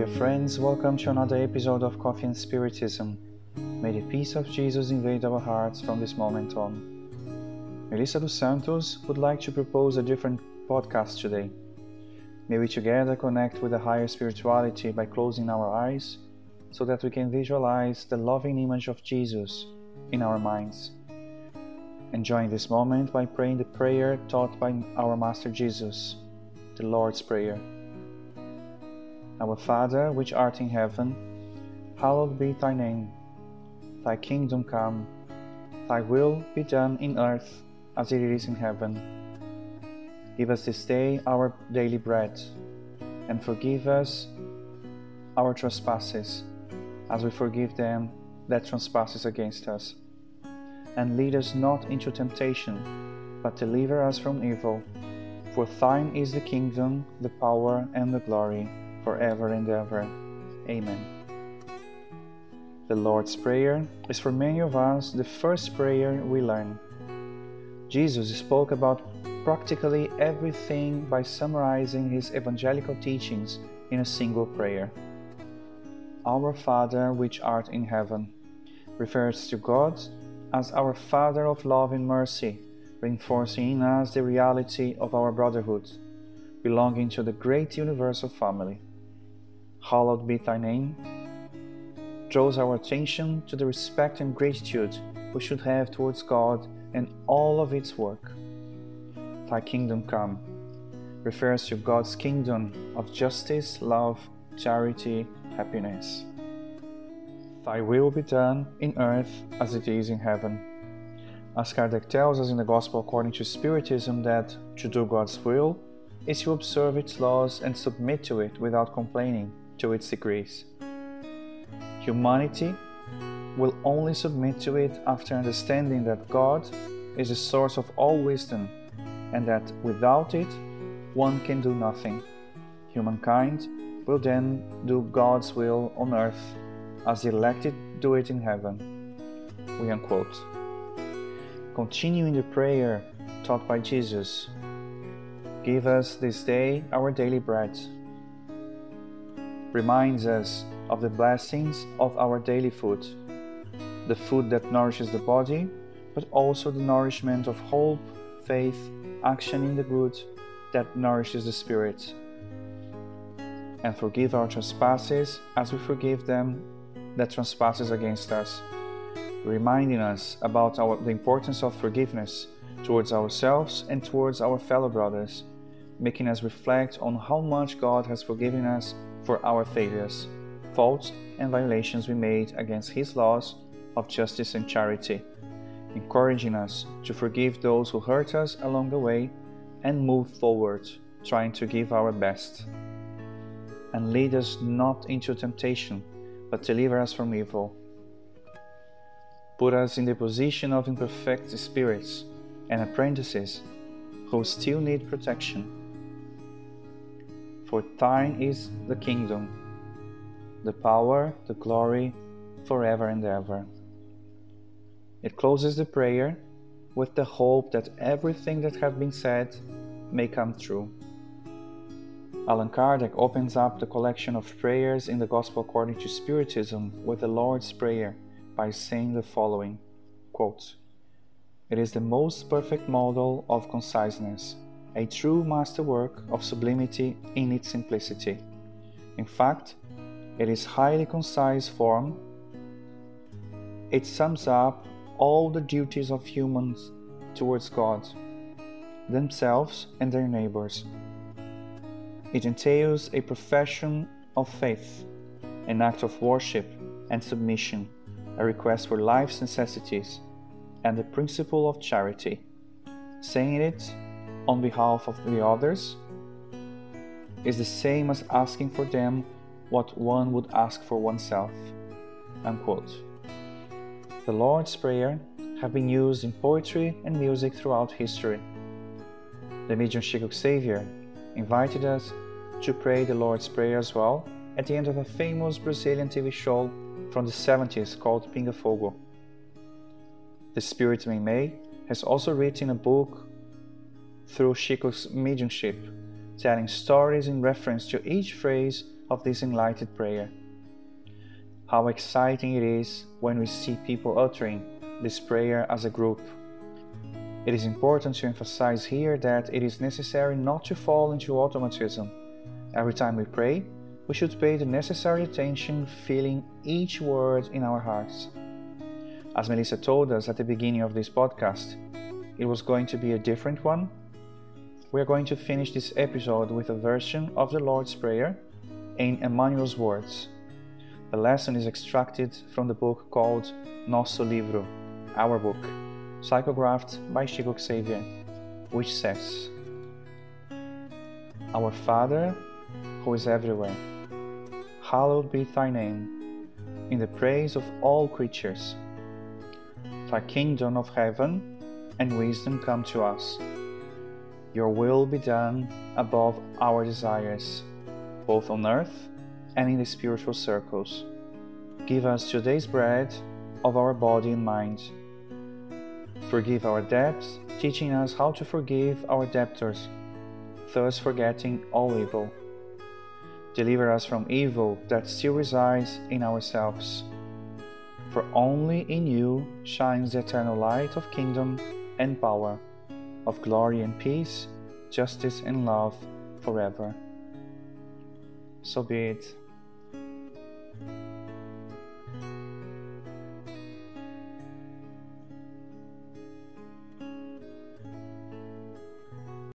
dear friends, welcome to another episode of Coffee and Spiritism. May the peace of Jesus invade our hearts from this moment on. Melissa dos Santos would like to propose a different podcast today. May we together connect with a higher spirituality by closing our eyes so that we can visualize the loving image of Jesus in our minds. Enjoying this moment by praying the prayer taught by our Master Jesus, the Lord's Prayer. Our Father, which art in heaven, hallowed be thy name. Thy kingdom come, thy will be done in earth as it is in heaven. Give us this day our daily bread, and forgive us our trespasses, as we forgive them that trespasses against us. And lead us not into temptation, but deliver us from evil. For thine is the kingdom, the power, and the glory forever and ever. Amen. The Lord's Prayer is for many of us the first prayer we learn. Jesus spoke about practically everything by summarizing his evangelical teachings in a single prayer. Our Father, which art in heaven, refers to God as our Father of love and mercy, reinforcing in us the reality of our brotherhood, belonging to the great universal family hallowed be thy name, draws our attention to the respect and gratitude we should have towards God and all of its work. Thy kingdom come refers to God's kingdom of justice, love, charity, happiness. Thy will be done in earth as it is in heaven. As Kardec tells us in the Gospel according to Spiritism that to do God's will is to observe its laws and submit to it without complaining to its decrees. Humanity will only submit to it after understanding that God is the source of all wisdom and that without it one can do nothing. Humankind will then do God's will on earth as the elected do it in heaven. We unquote. Continuing the prayer taught by Jesus, give us this day our daily bread reminds us of the blessings of our daily food, the food that nourishes the body, but also the nourishment of hope, faith, action in the good that nourishes the spirit. And forgive our trespasses as we forgive them that trespasses against us, reminding us about our, the importance of forgiveness towards ourselves and towards our fellow brothers, making us reflect on how much God has forgiven us for our failures, faults, and violations we made against His laws of justice and charity, encouraging us to forgive those who hurt us along the way and move forward, trying to give our best. And lead us not into temptation, but deliver us from evil. Put us in the position of imperfect spirits and apprentices who still need protection for thine is the kingdom, the power, the glory, forever and ever. It closes the prayer with the hope that everything that has been said may come true. Allan Kardec opens up the collection of prayers in the Gospel according to Spiritism with the Lord's Prayer by saying the following quote, It is the most perfect model of conciseness a true masterwork of sublimity in its simplicity. In fact, it is highly concise form. It sums up all the duties of humans towards God, themselves, and their neighbors. It entails a profession of faith, an act of worship and submission, a request for life's necessities, and the principle of charity. Saying it on behalf of the others is the same as asking for them what one would ask for oneself. Unquote. The Lord's Prayer have been used in poetry and music throughout history. The medium Chico Xavier invited us to pray the Lord's Prayer as well at the end of a famous Brazilian TV show from the 70s called Pinga Fogo. The Spirit Meimei has also written a book through Chico's mediumship, telling stories in reference to each phrase of this enlightened prayer. How exciting it is when we see people uttering this prayer as a group. It is important to emphasize here that it is necessary not to fall into automatism. Every time we pray, we should pay the necessary attention, feeling each word in our hearts. As Melissa told us at the beginning of this podcast, it was going to be a different one. We are going to finish this episode with a version of the Lord's Prayer in Emmanuel's words. The lesson is extracted from the book called Nosso Livro, Our Book, psychographed by Chico Xavier, which says, Our Father, who is everywhere, hallowed be thy name, in the praise of all creatures. Thy kingdom of heaven and wisdom come to us. Your will be done above our desires, both on earth and in the spiritual circles. Give us today's bread of our body and mind. Forgive our debts, teaching us how to forgive our debtors, thus forgetting all evil. Deliver us from evil that still resides in ourselves. For only in you shines the eternal light of kingdom and power, of glory and peace, justice and love forever. So be it.